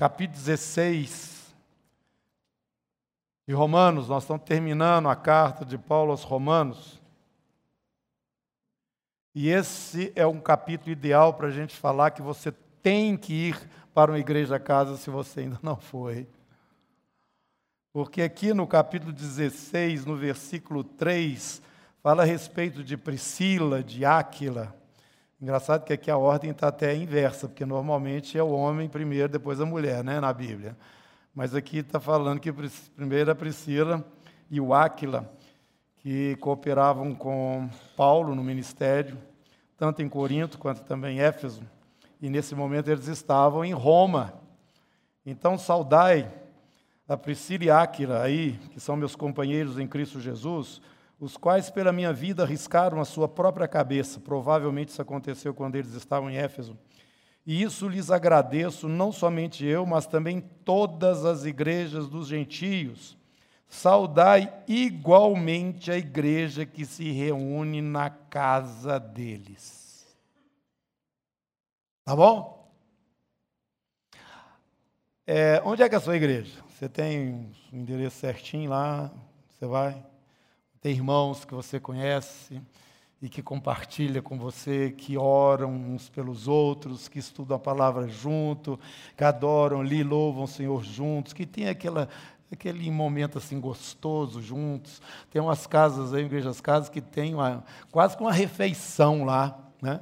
capítulo 16 de Romanos, nós estamos terminando a carta de Paulo aos Romanos. E esse é um capítulo ideal para a gente falar que você tem que ir para uma igreja casa se você ainda não foi. Porque aqui no capítulo 16, no versículo 3, fala a respeito de Priscila, de Áquila. Engraçado que aqui a ordem está até inversa, porque normalmente é o homem primeiro, depois a mulher, né, na Bíblia. Mas aqui está falando que primeiro a Priscila e o Áquila, que cooperavam com Paulo no ministério, tanto em Corinto quanto também em Éfeso. E nesse momento eles estavam em Roma. Então saudai a Priscila e Áquila aí, que são meus companheiros em Cristo Jesus, os quais pela minha vida arriscaram a sua própria cabeça. Provavelmente isso aconteceu quando eles estavam em Éfeso. E isso lhes agradeço, não somente eu, mas também todas as igrejas dos gentios. Saudai igualmente a igreja que se reúne na casa deles. Tá bom? É, onde é que é a sua igreja? Você tem o endereço certinho lá? Você vai? Tem irmãos que você conhece e que compartilha com você, que oram uns pelos outros, que estudam a palavra junto, que adoram ali, louvam o Senhor juntos, que tem aquela, aquele momento assim gostoso juntos. Tem umas casas aí, igrejas casas, que tem uma, quase que uma refeição lá, né?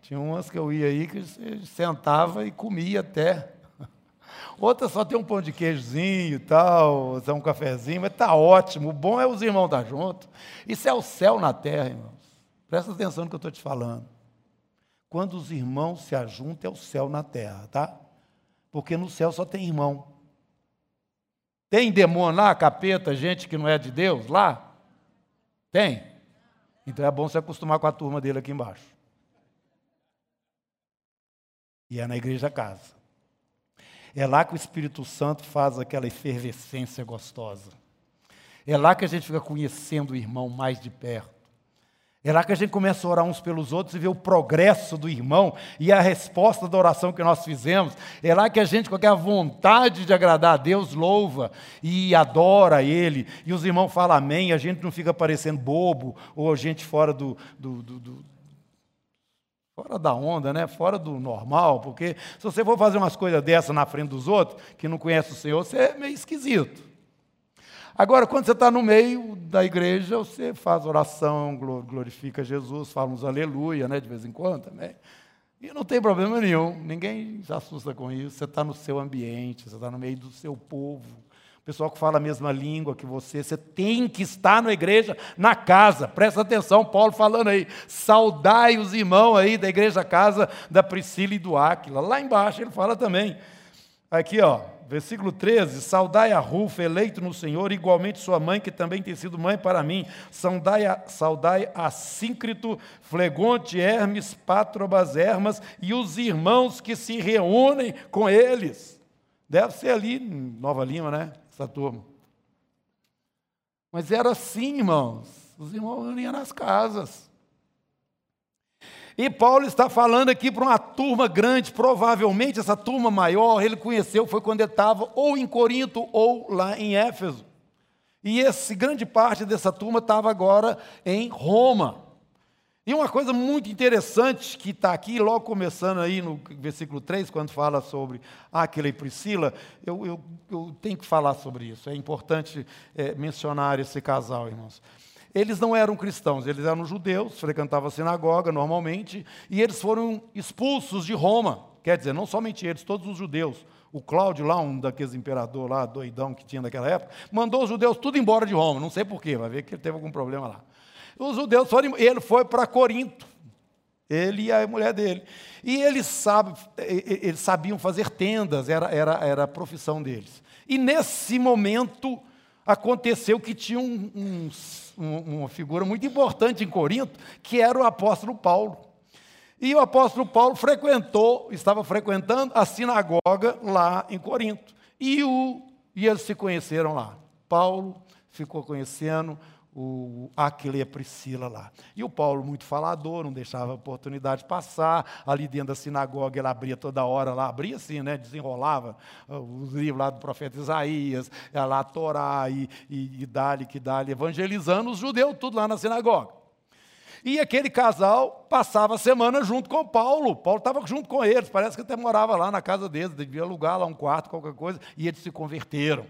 Tinha umas que eu ia aí que sentava e comia até. Outra só tem um pão de queijozinho e tal, um cafezinho, mas está ótimo. O bom é os irmãos estar tá juntos. Isso é o céu na terra, irmãos. Presta atenção no que eu estou te falando. Quando os irmãos se ajuntam, é o céu na terra, tá? Porque no céu só tem irmão. Tem demônio lá, capeta, gente que não é de Deus lá? Tem. Então é bom se acostumar com a turma dele aqui embaixo. E é na igreja casa. É lá que o Espírito Santo faz aquela efervescência gostosa. É lá que a gente fica conhecendo o irmão mais de perto. É lá que a gente começa a orar uns pelos outros e ver o progresso do irmão e a resposta da oração que nós fizemos. É lá que a gente, com aquela vontade de agradar a Deus, louva e adora Ele. E os irmãos falam amém, a gente não fica parecendo bobo ou a gente fora do, do, do, do Fora da onda, né? Fora do normal, porque se você for fazer umas coisas dessas na frente dos outros, que não conhece o Senhor, você é meio esquisito. Agora, quando você está no meio da igreja, você faz oração, glorifica Jesus, fala uns aleluia, né? De vez em quando também. E não tem problema nenhum, ninguém se assusta com isso. Você está no seu ambiente, você está no meio do seu povo pessoal que fala a mesma língua que você, você tem que estar na igreja, na casa. Presta atenção, Paulo falando aí, saudai os irmãos aí da igreja casa da Priscila e do Áquila. Lá embaixo ele fala também. Aqui, ó, versículo 13: Saudai a Rufa, eleito no Senhor, igualmente sua mãe, que também tem sido mãe para mim. Saudai a, saudai a Síncrito, Flegonte, Hermes, Patrobas, Hermas e os irmãos que se reúnem com eles. Deve ser ali Nova Lima, né? Essa turma. Mas era assim, irmãos. Os irmãos uniam nas casas. E Paulo está falando aqui para uma turma grande, provavelmente essa turma maior ele conheceu foi quando ele estava ou em Corinto ou lá em Éfeso. E essa grande parte dessa turma estava agora em Roma. E uma coisa muito interessante que está aqui, logo começando aí no versículo 3, quando fala sobre Aquila e Priscila, eu, eu, eu tenho que falar sobre isso. É importante é, mencionar esse casal, irmãos. Eles não eram cristãos, eles eram judeus, frequentavam a sinagoga normalmente, e eles foram expulsos de Roma. Quer dizer, não somente eles, todos os judeus. O Cláudio, lá, um daqueles imperadores lá, doidão que tinha naquela época, mandou os judeus tudo embora de Roma. Não sei porquê, vai ver que ele teve algum problema lá. Os judeus foram, ele foi para Corinto, ele e a mulher dele. E eles, sabe, eles sabiam fazer tendas, era, era, era a profissão deles. E nesse momento aconteceu que tinha um, um, uma figura muito importante em Corinto, que era o apóstolo Paulo. E o apóstolo Paulo frequentou, estava frequentando a sinagoga lá em Corinto. E, o, e eles se conheceram lá. Paulo ficou conhecendo o Aquila e a Priscila lá. E o Paulo, muito falador, não deixava a oportunidade passar. Ali dentro da sinagoga, ele abria toda hora lá, abria assim, né? Desenrolava ah, os livros lá do profeta Isaías, lá a Torá e, e, e dali que dali, evangelizando os judeus, tudo lá na sinagoga. E aquele casal passava a semana junto com Paulo. Paulo estava junto com eles, parece que até morava lá na casa deles, devia alugar lá um quarto, qualquer coisa, e eles se converteram.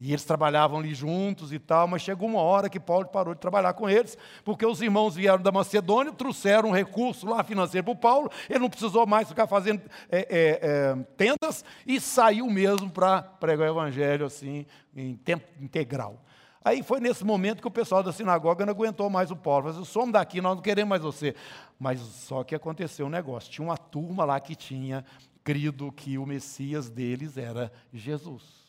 E eles trabalhavam ali juntos e tal, mas chegou uma hora que Paulo parou de trabalhar com eles, porque os irmãos vieram da Macedônia, trouxeram um recurso lá financeiro para o Paulo, ele não precisou mais ficar fazendo é, é, é, tendas e saiu mesmo para pregar o evangelho assim, em tempo integral. Aí foi nesse momento que o pessoal da sinagoga não aguentou mais o Paulo. Falou assim, somos daqui, nós não queremos mais você. Mas só que aconteceu um negócio. Tinha uma turma lá que tinha crido que o Messias deles era Jesus.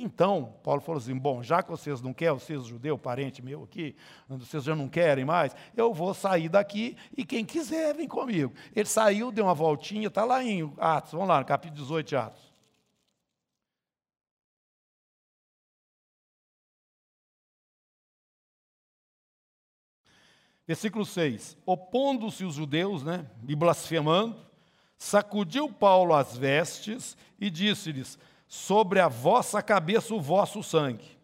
Então, Paulo falou assim: bom, já que vocês não querem, vocês judeus, parente meu aqui, vocês já não querem mais, eu vou sair daqui e quem quiser vem comigo. Ele saiu, deu uma voltinha, está lá em Atos, vamos lá, no capítulo 18 de Atos. Versículo 6: Opondo-se os judeus, né, e blasfemando, sacudiu Paulo as vestes e disse-lhes: Sobre a vossa cabeça o vosso sangue.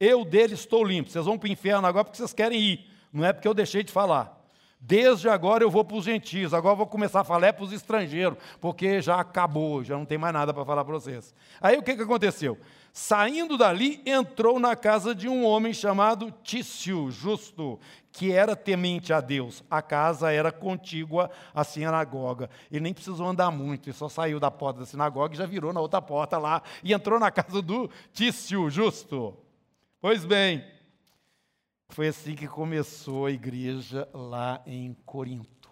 Eu deles estou limpo. Vocês vão para o inferno agora porque vocês querem ir, não é porque eu deixei de falar. Desde agora eu vou para os gentios, agora vou começar a falar é para os estrangeiros, porque já acabou, já não tem mais nada para falar para vocês. Aí o que, que aconteceu? Saindo dali, entrou na casa de um homem chamado Tício, justo, que era temente a Deus. A casa era contígua à sinagoga. Ele nem precisou andar muito, ele só saiu da porta da sinagoga e já virou na outra porta lá e entrou na casa do Tício, justo. Pois bem, foi assim que começou a igreja lá em Corinto.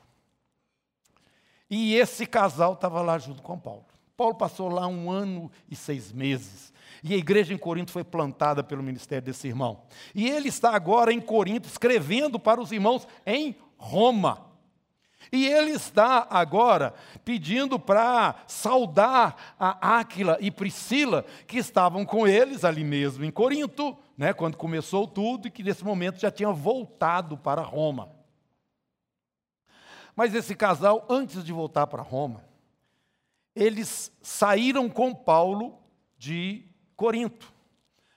E esse casal estava lá junto com Paulo. Paulo passou lá um ano e seis meses. E a igreja em Corinto foi plantada pelo ministério desse irmão. E ele está agora em Corinto escrevendo para os irmãos em Roma. E ele está agora pedindo para saudar a Áquila e Priscila, que estavam com eles ali mesmo em Corinto, né, quando começou tudo, e que nesse momento já tinham voltado para Roma. Mas esse casal, antes de voltar para Roma, eles saíram com Paulo de Corinto.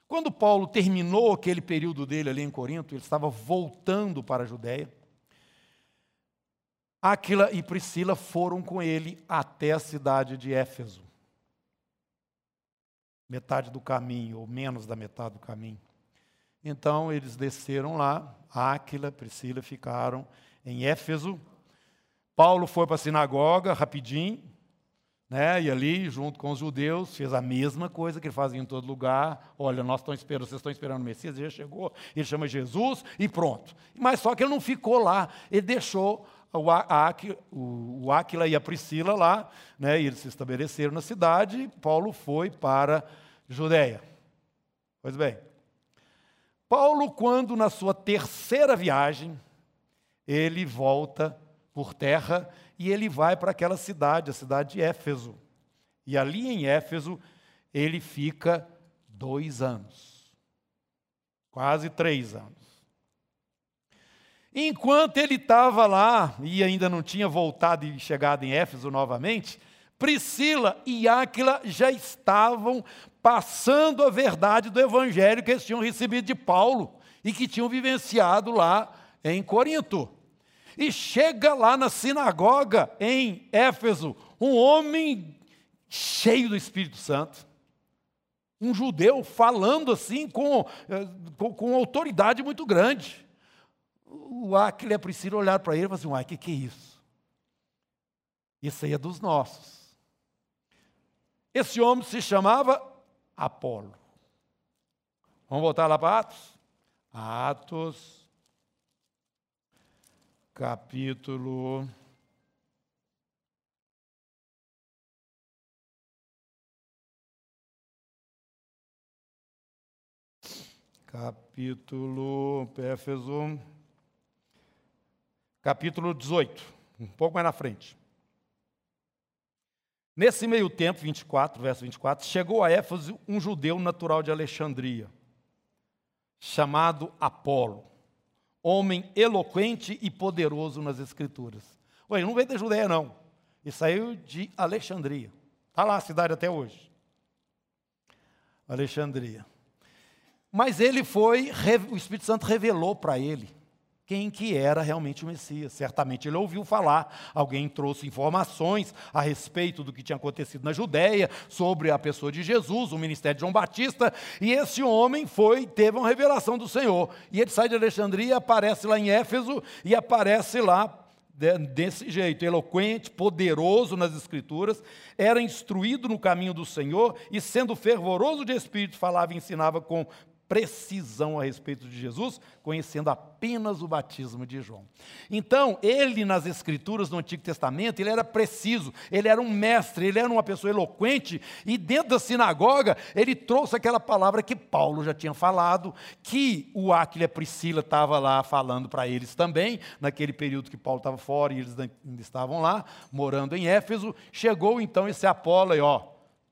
Quando Paulo terminou aquele período dele ali em Corinto, ele estava voltando para a Judéia. Aquila e Priscila foram com ele até a cidade de Éfeso. Metade do caminho, ou menos da metade do caminho. Então eles desceram lá, Aquila, Priscila ficaram em Éfeso. Paulo foi para a sinagoga rapidinho, né? E ali, junto com os judeus, fez a mesma coisa que ele fazia em todo lugar. Olha, nós estamos esperando, vocês estão esperando o Messias, ele já chegou, ele chama Jesus e pronto. Mas só que ele não ficou lá, ele deixou o Áquila e a Priscila lá, né? E eles se estabeleceram na cidade. Paulo foi para Judéia. Pois bem, Paulo, quando na sua terceira viagem, ele volta por terra e ele vai para aquela cidade, a cidade de Éfeso. E ali em Éfeso, ele fica dois anos, quase três anos. Enquanto ele estava lá e ainda não tinha voltado e chegado em Éfeso novamente, Priscila e Áquila já estavam passando a verdade do evangelho que eles tinham recebido de Paulo e que tinham vivenciado lá em Corinto. E chega lá na sinagoga em Éfeso um homem cheio do Espírito Santo. Um judeu falando assim com, eh, com, com autoridade muito grande. O Aquila e a Priscila olharam para ele e falaram assim: Uai, o que, que é isso? Isso aí é dos nossos. Esse homem se chamava Apolo. Vamos voltar lá para Atos? Atos capítulo capítulo Éfeso capítulo 18, um pouco mais na frente. Nesse meio tempo, 24, verso 24, chegou a Éfeso um judeu natural de Alexandria, chamado Apolo, homem eloquente e poderoso nas Escrituras. Ué, não veio da Judéia, não. Ele saiu de Alexandria. Está lá a cidade até hoje. Alexandria. Mas ele foi, o Espírito Santo revelou para ele quem que era realmente o Messias. Certamente ele ouviu falar, alguém trouxe informações a respeito do que tinha acontecido na Judéia, sobre a pessoa de Jesus, o ministério de João Batista, e esse homem foi, teve uma revelação do Senhor. E ele sai de Alexandria, aparece lá em Éfeso e aparece lá desse jeito, eloquente, poderoso nas Escrituras, era instruído no caminho do Senhor e, sendo fervoroso de espírito, falava e ensinava com precisão a respeito de Jesus, conhecendo apenas o batismo de João. Então, ele nas escrituras do Antigo Testamento, ele era preciso, ele era um mestre, ele era uma pessoa eloquente, e dentro da sinagoga, ele trouxe aquela palavra que Paulo já tinha falado, que o Áquila e a Priscila estava lá falando para eles também, naquele período que Paulo estava fora e eles ainda estavam lá, morando em Éfeso, chegou então esse Apolo aí, ó,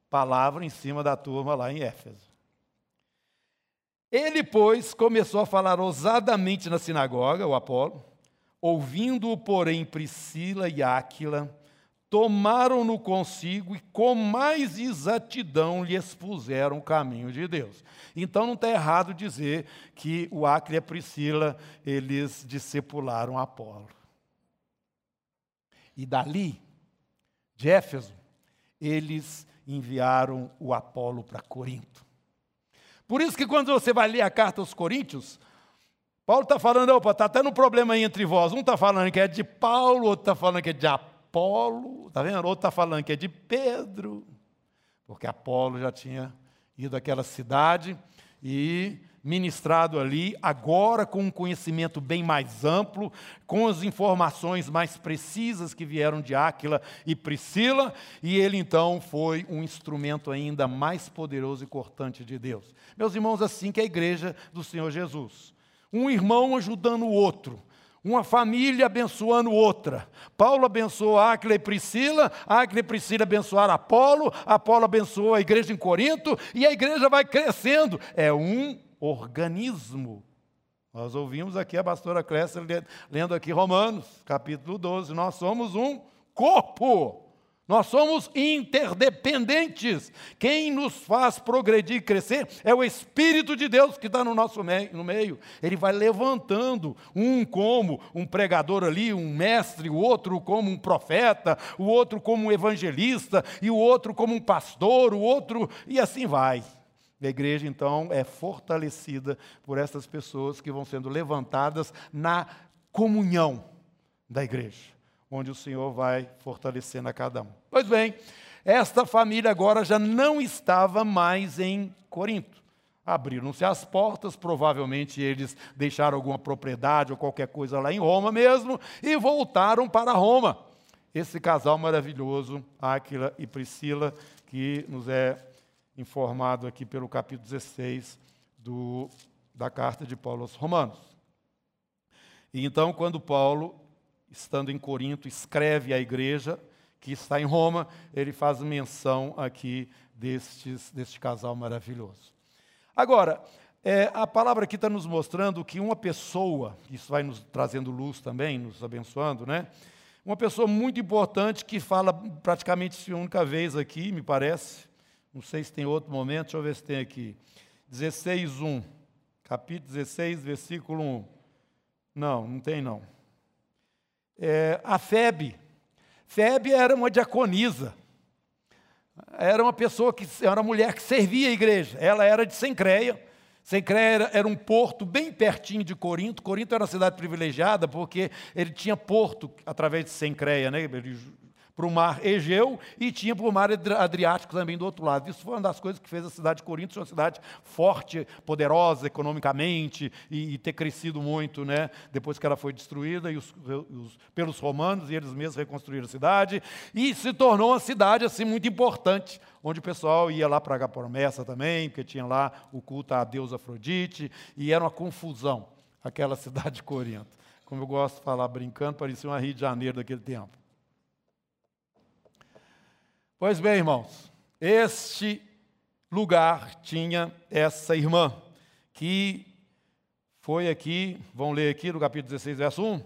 palavra em cima da turma lá em Éfeso. Ele, pois, começou a falar ousadamente na sinagoga, o Apolo, ouvindo-o, porém, Priscila e Áquila, tomaram-no consigo e com mais exatidão lhe expuseram o caminho de Deus. Então não está errado dizer que o Áquila e a Priscila, eles discipularam Apolo. E dali, de Éfeso, eles enviaram o Apolo para Corinto. Por isso que quando você vai ler a carta aos Coríntios, Paulo está falando, opa, está tendo um problema aí entre vós. Um está falando que é de Paulo, outro está falando que é de Apolo, está vendo? Outro está falando que é de Pedro, porque Apolo já tinha ido àquela cidade e ministrado ali, agora com um conhecimento bem mais amplo, com as informações mais precisas que vieram de Áquila e Priscila, e ele então foi um instrumento ainda mais poderoso e cortante de Deus. Meus irmãos, assim que é a igreja do Senhor Jesus. Um irmão ajudando o outro, uma família abençoando outra. Paulo abençoou Áquila e Priscila, Áquila e Priscila abençoaram Apolo, Apolo abençoou a igreja em Corinto, e a igreja vai crescendo. É um organismo. Nós ouvimos aqui a pastora Clécia lendo aqui Romanos, capítulo 12. Nós somos um corpo. Nós somos interdependentes. Quem nos faz progredir e crescer é o Espírito de Deus que está no nosso meio, no meio. Ele vai levantando, um como um pregador ali, um mestre, o outro como um profeta, o outro como um evangelista, e o outro como um pastor, o outro, e assim vai. A igreja, então, é fortalecida por essas pessoas que vão sendo levantadas na comunhão da igreja, onde o Senhor vai fortalecendo a cada um. Pois bem, esta família agora já não estava mais em Corinto. Abriram-se as portas, provavelmente eles deixaram alguma propriedade ou qualquer coisa lá em Roma mesmo, e voltaram para Roma. Esse casal maravilhoso, Áquila e Priscila, que nos é informado aqui pelo capítulo 16 do, da carta de Paulo aos Romanos. E então, quando Paulo, estando em Corinto, escreve à igreja que está em Roma, ele faz menção aqui destes, deste casal maravilhoso. Agora, é, a palavra aqui está nos mostrando que uma pessoa, isso vai nos trazendo luz também, nos abençoando, né? Uma pessoa muito importante que fala praticamente uma única vez aqui, me parece, não sei se tem outro momento, deixa eu ver se tem aqui. 16, 1. Capítulo 16, versículo 1. Não, não tem não. É, a Febe. Febe era uma diaconisa. Era uma pessoa que era uma mulher que servia a igreja. Ela era de Sencreia. Sencreia era, era um porto bem pertinho de Corinto. Corinto era uma cidade privilegiada porque ele tinha porto através de Sencreia, né? Ele para o mar Egeu e tinha para o mar Adriático também do outro lado. Isso foi uma das coisas que fez a cidade de Corinto ser uma cidade forte, poderosa economicamente e, e ter crescido muito, né? Depois que ela foi destruída e os, os, pelos romanos e eles mesmos reconstruíram a cidade e se tornou uma cidade assim muito importante, onde o pessoal ia lá para a promessa também, porque tinha lá o culto à deusa Afrodite e era uma confusão aquela cidade de Corinto. Como eu gosto de falar brincando, parecia uma Rio de Janeiro daquele tempo. Pois bem, irmãos, este lugar tinha essa irmã que foi aqui, vão ler aqui no capítulo 16, verso 1,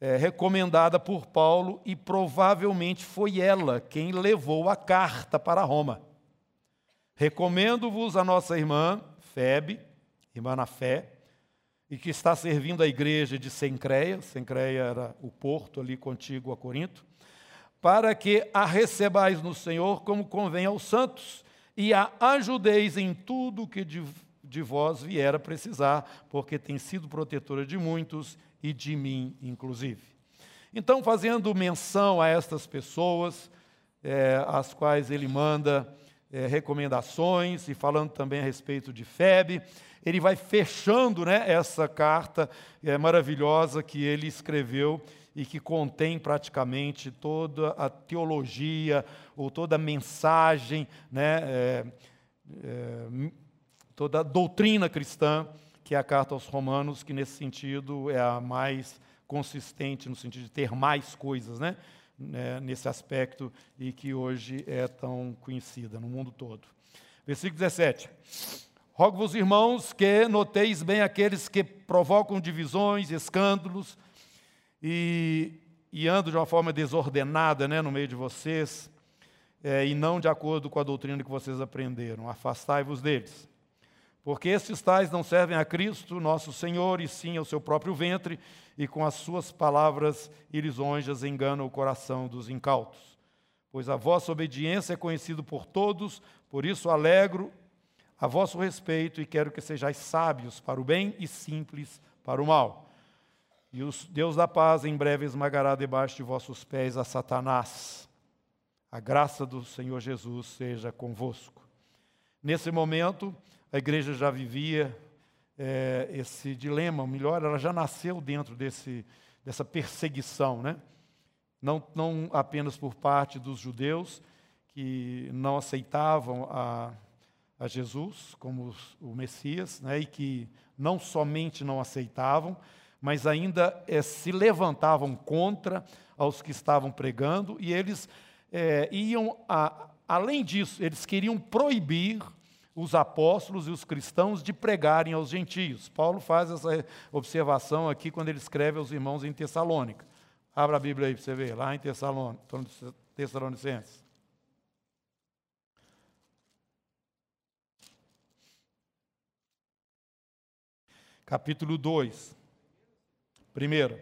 é, recomendada por Paulo e provavelmente foi ela quem levou a carta para Roma. Recomendo-vos a nossa irmã Febe, irmã na fé, e que está servindo a igreja de Sencreia, Sencreia era o porto ali contíguo a Corinto, para que a recebais no Senhor como convém aos santos e a ajudeis em tudo que de, de vós vier a precisar, porque tem sido protetora de muitos e de mim, inclusive. Então, fazendo menção a estas pessoas, é, às quais ele manda é, recomendações, e falando também a respeito de Febe, ele vai fechando né, essa carta é, maravilhosa que ele escreveu e que contém praticamente toda a teologia ou toda a mensagem, né, é, é, toda a doutrina cristã, que é a carta aos Romanos, que nesse sentido é a mais consistente, no sentido de ter mais coisas, né, né nesse aspecto, e que hoje é tão conhecida no mundo todo. Versículo 17. Rogo-vos, irmãos, que noteis bem aqueles que provocam divisões, escândalos e, e andam de uma forma desordenada né, no meio de vocês, é, e não de acordo com a doutrina que vocês aprenderam. Afastai-vos deles. Porque estes tais não servem a Cristo, nosso Senhor, e sim ao seu próprio ventre, e com as suas palavras e lisonjas enganam o coração dos incautos. Pois a vossa obediência é conhecida por todos, por isso alegro a vosso respeito e quero que sejais sábios para o bem e simples para o mal. E o Deus da paz em breve esmagará debaixo de vossos pés a Satanás. A graça do Senhor Jesus seja convosco. Nesse momento, a igreja já vivia é, esse dilema, melhor, ela já nasceu dentro desse, dessa perseguição, né? Não, não apenas por parte dos judeus, que não aceitavam a a Jesus como o Messias, né, e que não somente não aceitavam, mas ainda é, se levantavam contra aos que estavam pregando, e eles é, iam, a, além disso, eles queriam proibir os apóstolos e os cristãos de pregarem aos gentios. Paulo faz essa observação aqui quando ele escreve aos irmãos em Tessalônica. Abra a Bíblia aí para você ver, lá em Tessalonicenses. capítulo 2. Primeiro.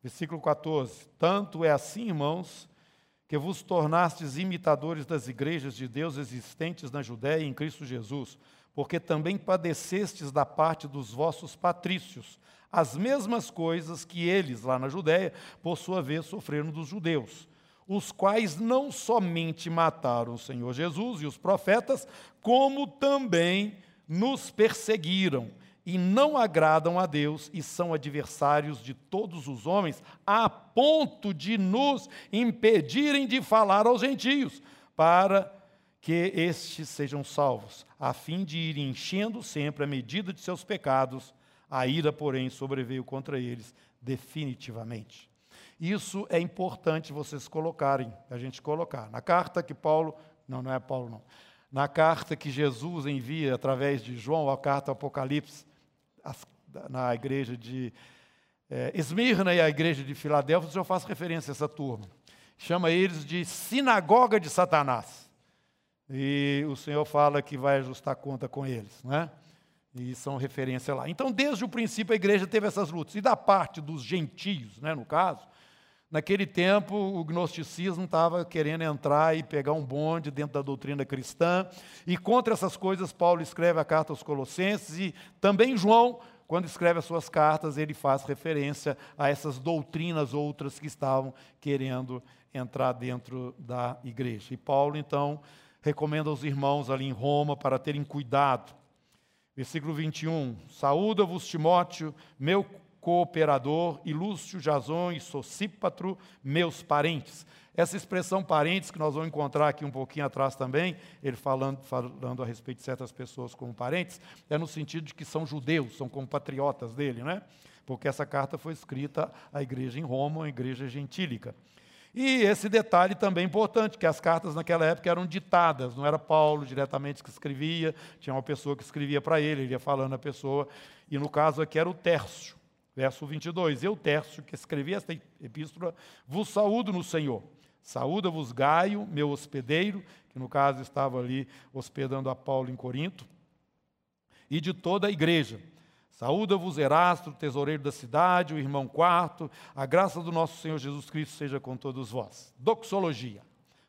Versículo 14: Tanto é assim, irmãos, que vos tornastes imitadores das igrejas de Deus existentes na Judéia em Cristo Jesus, porque também padecestes da parte dos vossos patrícios, as mesmas coisas que eles, lá na Judéia, por sua vez, sofreram dos judeus, os quais não somente mataram o Senhor Jesus e os profetas, como também nos perseguiram e não agradam a Deus e são adversários de todos os homens, a ponto de nos impedirem de falar aos gentios, para que estes sejam salvos, a fim de ir enchendo sempre a medida de seus pecados a ira, porém, sobreveio contra eles definitivamente. Isso é importante vocês colocarem, a gente colocar. Na carta que Paulo, não, não é Paulo não. Na carta que Jesus envia através de João, a carta Apocalipse, na igreja de é, Esmirna e a igreja de Filadélfia, o Senhor faz referência a essa turma. Chama eles de sinagoga de Satanás. E o Senhor fala que vai ajustar conta com eles, não é? E são referência lá. Então, desde o princípio, a igreja teve essas lutas. E da parte dos gentios, né, no caso, naquele tempo o gnosticismo estava querendo entrar e pegar um bonde dentro da doutrina cristã. E contra essas coisas, Paulo escreve a carta aos Colossenses e também João, quando escreve as suas cartas, ele faz referência a essas doutrinas outras que estavam querendo entrar dentro da igreja. E Paulo, então, recomenda aos irmãos ali em Roma para terem cuidado Versículo 21. Saúda-vos, Timóteo, meu cooperador, e Lúcio, Jason e Socípatro, meus parentes. Essa expressão parentes, que nós vamos encontrar aqui um pouquinho atrás também, ele falando, falando a respeito de certas pessoas como parentes, é no sentido de que são judeus, são compatriotas dele, né? Porque essa carta foi escrita à igreja em Roma, a igreja gentílica. E esse detalhe também importante, que as cartas naquela época eram ditadas, não era Paulo diretamente que escrevia, tinha uma pessoa que escrevia para ele, ele ia falando a pessoa, e no caso aqui era o Tércio, verso 22. Eu, Tércio, que escrevi esta epístola, vos saúdo no Senhor. Saúda-vos Gaio, meu hospedeiro, que no caso estava ali hospedando a Paulo em Corinto, e de toda a igreja. Saúda-vos Erasto, tesoureiro da cidade, o irmão quarto. A graça do nosso Senhor Jesus Cristo seja com todos vós. Doxologia.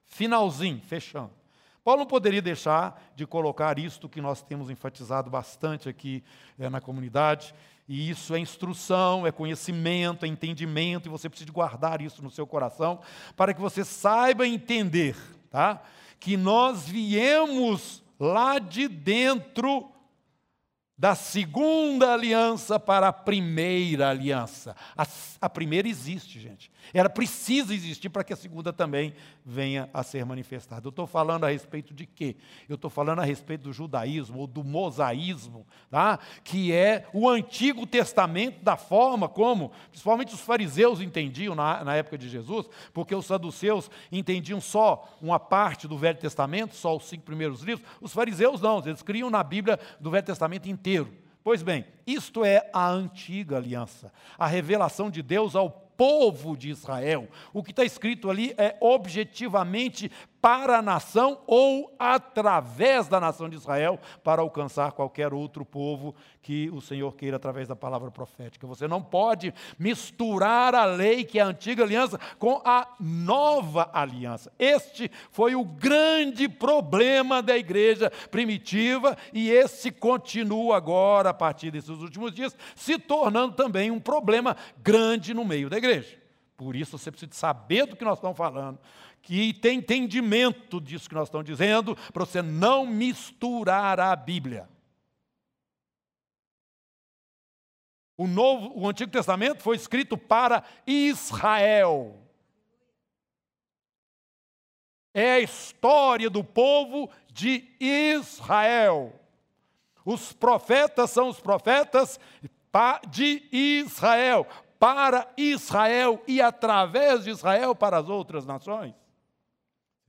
Finalzinho, fechando. Paulo não poderia deixar de colocar isto que nós temos enfatizado bastante aqui é, na comunidade, e isso é instrução, é conhecimento, é entendimento, e você precisa guardar isso no seu coração, para que você saiba entender, tá? Que nós viemos lá de dentro da segunda aliança para a primeira aliança. A, a, primeira existe, gente. Ela precisa existir para que a segunda também venha a ser manifestada. Eu estou falando a respeito de quê? Eu estou falando a respeito do judaísmo ou do mosaísmo, tá? que é o Antigo Testamento da forma como, principalmente os fariseus entendiam na, na época de Jesus, porque os saduceus entendiam só uma parte do Velho Testamento, só os cinco primeiros livros. Os fariseus não, eles criam na Bíblia do Velho Testamento inteiro. Pois bem, isto é a antiga aliança, a revelação de Deus ao povo de Israel. O que está escrito ali é objetivamente para a nação ou através da nação de Israel para alcançar qualquer outro povo que o Senhor queira através da palavra profética. Você não pode misturar a lei, que é a antiga aliança, com a nova aliança. Este foi o grande problema da igreja primitiva e esse continua agora, a partir desses últimos dias, se tornando também um problema grande no meio da igreja. Por isso você precisa saber do que nós estamos falando, que tem entendimento disso que nós estamos dizendo, para você não misturar a Bíblia. O, novo, o Antigo Testamento foi escrito para Israel. É a história do povo de Israel. Os profetas são os profetas de Israel, para Israel e através de Israel para as outras nações.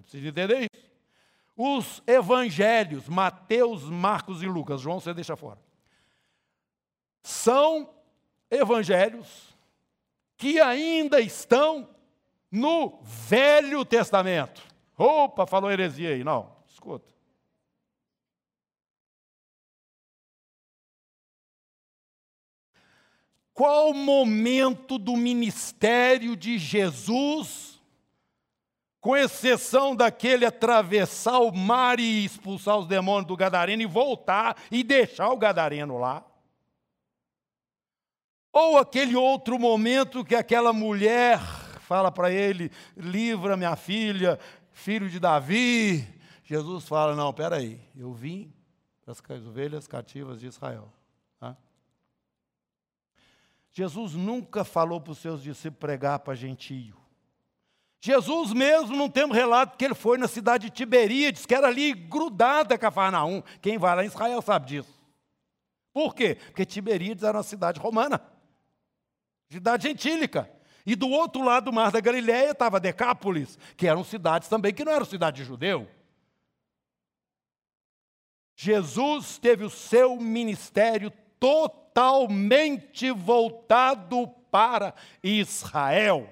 Precisa entender isso. Os evangelhos, Mateus, Marcos e Lucas, João você deixa fora, são evangelhos que ainda estão no Velho Testamento. Opa, falou heresia aí. Não, escuta. Qual momento do ministério de Jesus, com exceção daquele atravessar o mar e expulsar os demônios do Gadareno e voltar e deixar o Gadareno lá? Ou aquele outro momento que aquela mulher fala para ele: livra minha filha, filho de Davi. Jesus fala: não, peraí, eu vim para as ovelhas cativas de Israel. Jesus nunca falou para os seus discípulos pregar para gentio. Jesus mesmo não temos relato que ele foi na cidade de Tiberíades, que era ali grudada a Cafarnaum. Quem vai lá em Israel sabe disso. Por quê? Porque Tiberíades era uma cidade romana, cidade gentílica. E do outro lado do mar da Galiléia estava Decápolis, que eram cidades também que não eram cidade de judeu. Jesus teve o seu ministério total totalmente voltado para Israel.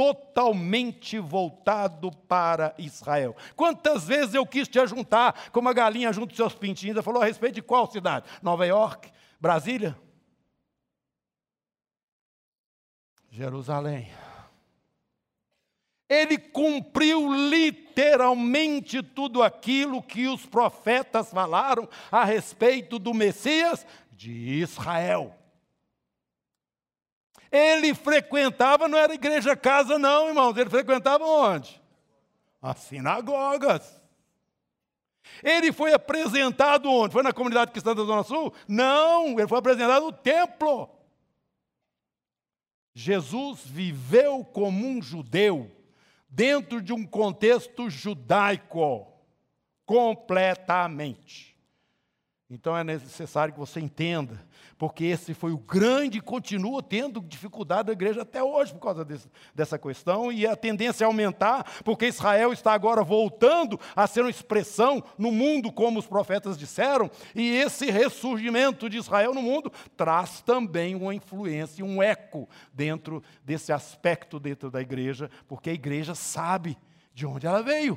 Totalmente voltado para Israel. Quantas vezes eu quis te ajuntar como a galinha junto seus pintinhos? Ele falou a respeito de qual cidade? Nova York? Brasília? Jerusalém ele cumpriu literalmente tudo aquilo que os profetas falaram a respeito do Messias de Israel. Ele frequentava, não era igreja casa, não, irmãos, ele frequentava onde? As sinagogas. Ele foi apresentado onde? Foi na comunidade cristã da Zona Sul? Não, ele foi apresentado no templo. Jesus viveu como um judeu dentro de um contexto judaico, completamente. Então é necessário que você entenda, porque esse foi o grande e continua tendo dificuldade da igreja até hoje por causa desse, dessa questão, e a tendência é aumentar, porque Israel está agora voltando a ser uma expressão no mundo, como os profetas disseram, e esse ressurgimento de Israel no mundo traz também uma influência, um eco dentro desse aspecto dentro da igreja, porque a igreja sabe de onde ela veio.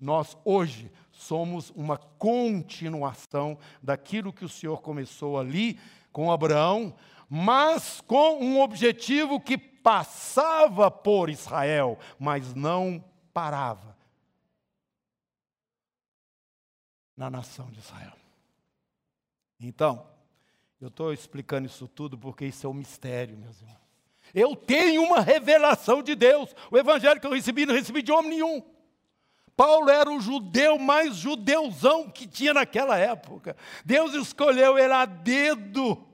Nós hoje somos uma continuação daquilo que o Senhor começou ali com Abraão, mas com um objetivo que passava por Israel, mas não parava na nação de Israel. Então, eu estou explicando isso tudo porque isso é um mistério, meus irmãos. Eu tenho uma revelação de Deus. O evangelho que eu recebi, não recebi de homem nenhum. Paulo era o judeu mais judeuzão que tinha naquela época. Deus escolheu ele a dedo.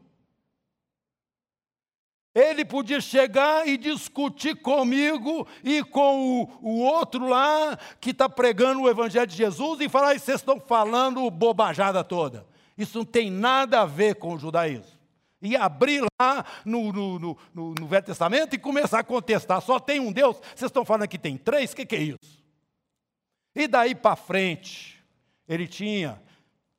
Ele podia chegar e discutir comigo e com o, o outro lá que está pregando o Evangelho de Jesus e falar: vocês estão falando bobajada toda. Isso não tem nada a ver com o judaísmo. E abrir lá no, no, no, no Velho Testamento e começar a contestar: só tem um Deus? Vocês estão falando que tem três? O que, que é isso? E daí para frente, ele tinha,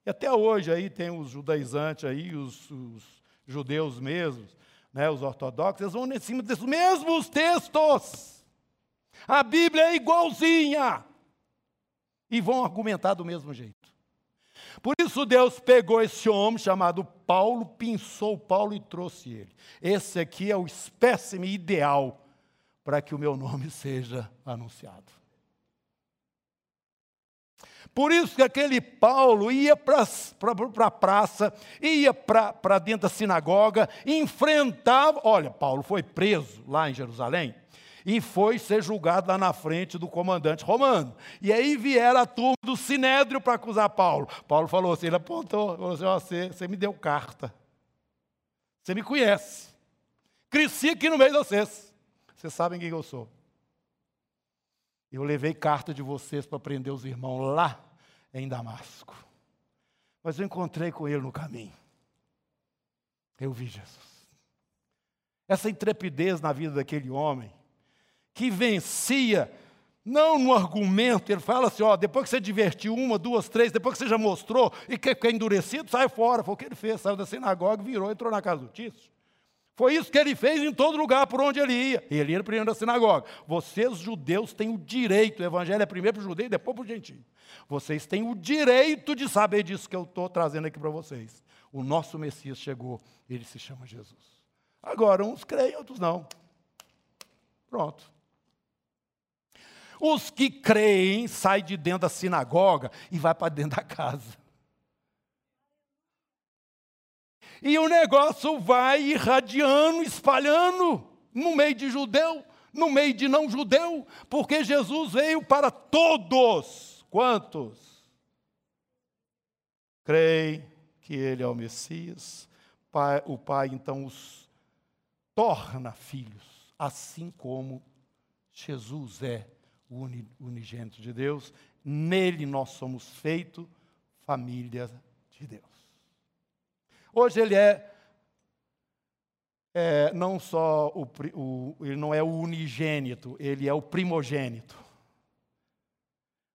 e até hoje aí tem os judaizantes aí, os, os judeus mesmos, né, os ortodoxos, eles vão em cima desses mesmos textos. A Bíblia é igualzinha. E vão argumentar do mesmo jeito. Por isso Deus pegou esse homem chamado Paulo, pinçou Paulo e trouxe ele. Esse aqui é o espécime ideal para que o meu nome seja anunciado. Por isso que aquele Paulo ia para a praça, ia para dentro da sinagoga, enfrentava. Olha, Paulo foi preso lá em Jerusalém e foi ser julgado lá na frente do comandante romano. E aí vieram a turma do sinédrio para acusar Paulo. Paulo falou assim: ele apontou, falou assim, você, você me deu carta. Você me conhece. Cresci aqui no meio de vocês. Vocês sabem quem eu sou. Eu levei carta de vocês para prender os irmãos lá em Damasco. Mas eu encontrei com ele no caminho. Eu vi Jesus. Essa intrepidez na vida daquele homem, que vencia, não no argumento, ele fala assim: ó, depois que você divertiu uma, duas, três, depois que você já mostrou e quer ficar endurecido, sai fora. Foi o que ele fez, saiu da sinagoga, virou, entrou na casa do Tício. Foi isso que ele fez em todo lugar por onde ele ia. Ele ia primeiro na sinagoga. Vocês, judeus, têm o direito, o evangelho é primeiro para o judeu e depois para o gentio. Vocês têm o direito de saber disso que eu estou trazendo aqui para vocês. O nosso Messias chegou, ele se chama Jesus. Agora, uns creem, outros não. Pronto. Os que creem saem de dentro da sinagoga e vai para dentro da casa. E o negócio vai irradiando, espalhando no meio de judeu, no meio de não judeu, porque Jesus veio para todos. Quantos? Creem que ele é o Messias. o Pai então os torna filhos, assim como Jesus é o unigênito de Deus. Nele nós somos feitos família de Deus. Hoje ele é, é não só o, o, ele não é o unigênito, ele é o primogênito.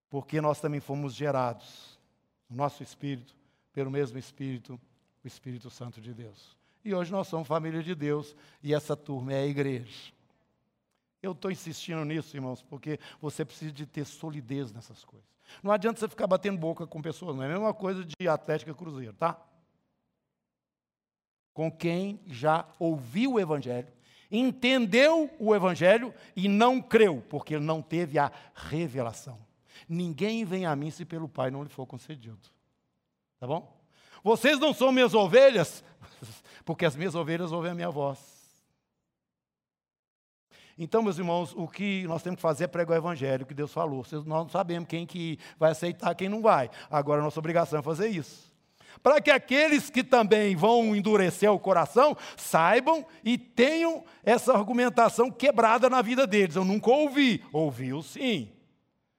Porque nós também fomos gerados, nosso espírito, pelo mesmo espírito, o Espírito Santo de Deus. E hoje nós somos família de Deus e essa turma é a igreja. Eu estou insistindo nisso, irmãos, porque você precisa de ter solidez nessas coisas. Não adianta você ficar batendo boca com pessoas, não é a mesma coisa de Atlética Cruzeiro, tá? Com quem já ouviu o Evangelho, entendeu o Evangelho e não creu, porque não teve a revelação. Ninguém vem a mim se pelo Pai não lhe for concedido. Tá bom? Vocês não são minhas ovelhas, porque as minhas ovelhas ouvem a minha voz. Então, meus irmãos, o que nós temos que fazer é pregar o evangelho que Deus falou. Nós não sabemos quem que vai aceitar, quem não vai. Agora, nossa obrigação é fazer isso para que aqueles que também vão endurecer o coração saibam e tenham essa argumentação quebrada na vida deles. Eu nunca ouvi, ouviu sim.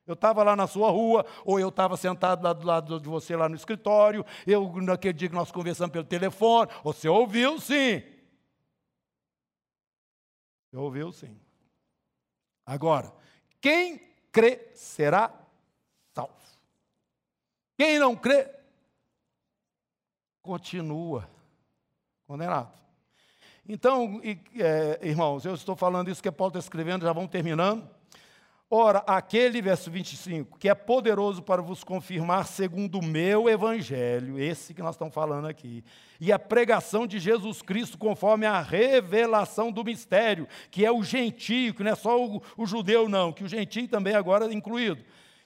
Eu estava lá na sua rua, ou eu estava sentado lá do lado de você lá no escritório, eu naquele dia que nós conversamos pelo telefone, você ouviu sim. Você ouviu sim. Agora, quem crê será salvo. Quem não crê, continua condenado. Então, é, irmãos, eu estou falando isso que Paulo está escrevendo, já vamos terminando. Ora, aquele, verso 25, que é poderoso para vos confirmar segundo o meu evangelho, esse que nós estamos falando aqui, e a pregação de Jesus Cristo conforme a revelação do mistério, que é o gentio, que não é só o, o judeu, não, que o gentio também agora é incluído,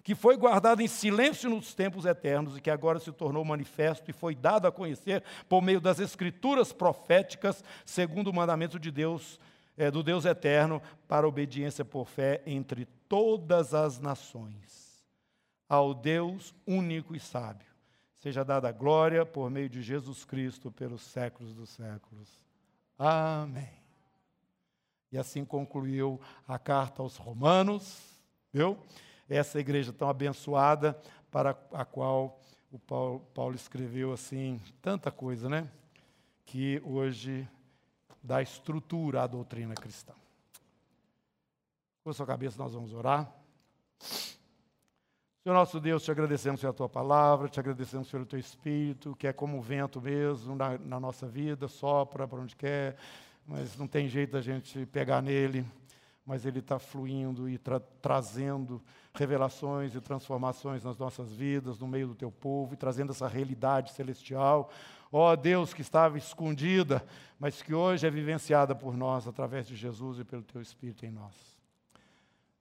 que foi guardado em silêncio nos tempos eternos e que agora se tornou manifesto e foi dado a conhecer por meio das escrituras proféticas, segundo o mandamento de Deus, é, do Deus eterno, para obediência por fé entre todas as nações. Ao Deus único e sábio, seja dada a glória por meio de Jesus Cristo pelos séculos dos séculos. Amém. E assim concluiu a carta aos Romanos, viu? Essa igreja tão abençoada para a qual o Paulo, Paulo escreveu assim tanta coisa, né? Que hoje dá estrutura à doutrina cristã. Com a sua cabeça nós vamos orar. Senhor nosso Deus, te agradecemos pela tua palavra, te agradecemos pelo teu espírito, que é como o vento mesmo na, na nossa vida, sopra para onde quer, mas não tem jeito da gente pegar nele mas ele está fluindo e tra trazendo revelações e transformações nas nossas vidas, no meio do teu povo, e trazendo essa realidade celestial. Ó oh, Deus que estava escondida, mas que hoje é vivenciada por nós através de Jesus e pelo teu Espírito em nós.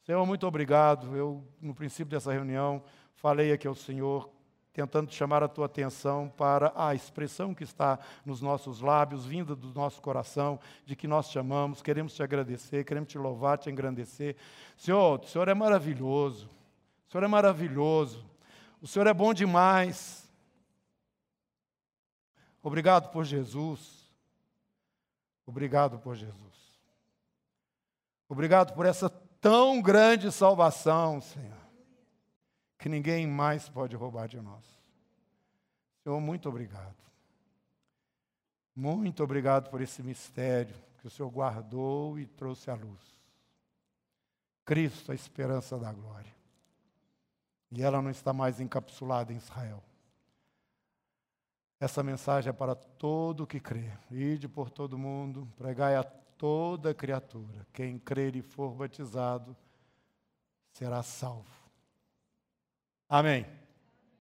Senhor, muito obrigado. Eu, no princípio dessa reunião, falei aqui ao Senhor tentando chamar a tua atenção para a expressão que está nos nossos lábios, vinda do nosso coração, de que nós te amamos, queremos te agradecer, queremos te louvar, te engrandecer. Senhor, o Senhor é maravilhoso, o Senhor é maravilhoso, o Senhor é bom demais. Obrigado por Jesus. Obrigado por Jesus. Obrigado por essa tão grande salvação, Senhor que ninguém mais pode roubar de nós. Senhor, muito obrigado. Muito obrigado por esse mistério que o Senhor guardou e trouxe à luz. Cristo, a esperança da glória. E ela não está mais encapsulada em Israel. Essa mensagem é para todo que crê. Ide por todo mundo, pregai a toda criatura. Quem crer e for batizado será salvo. Amém.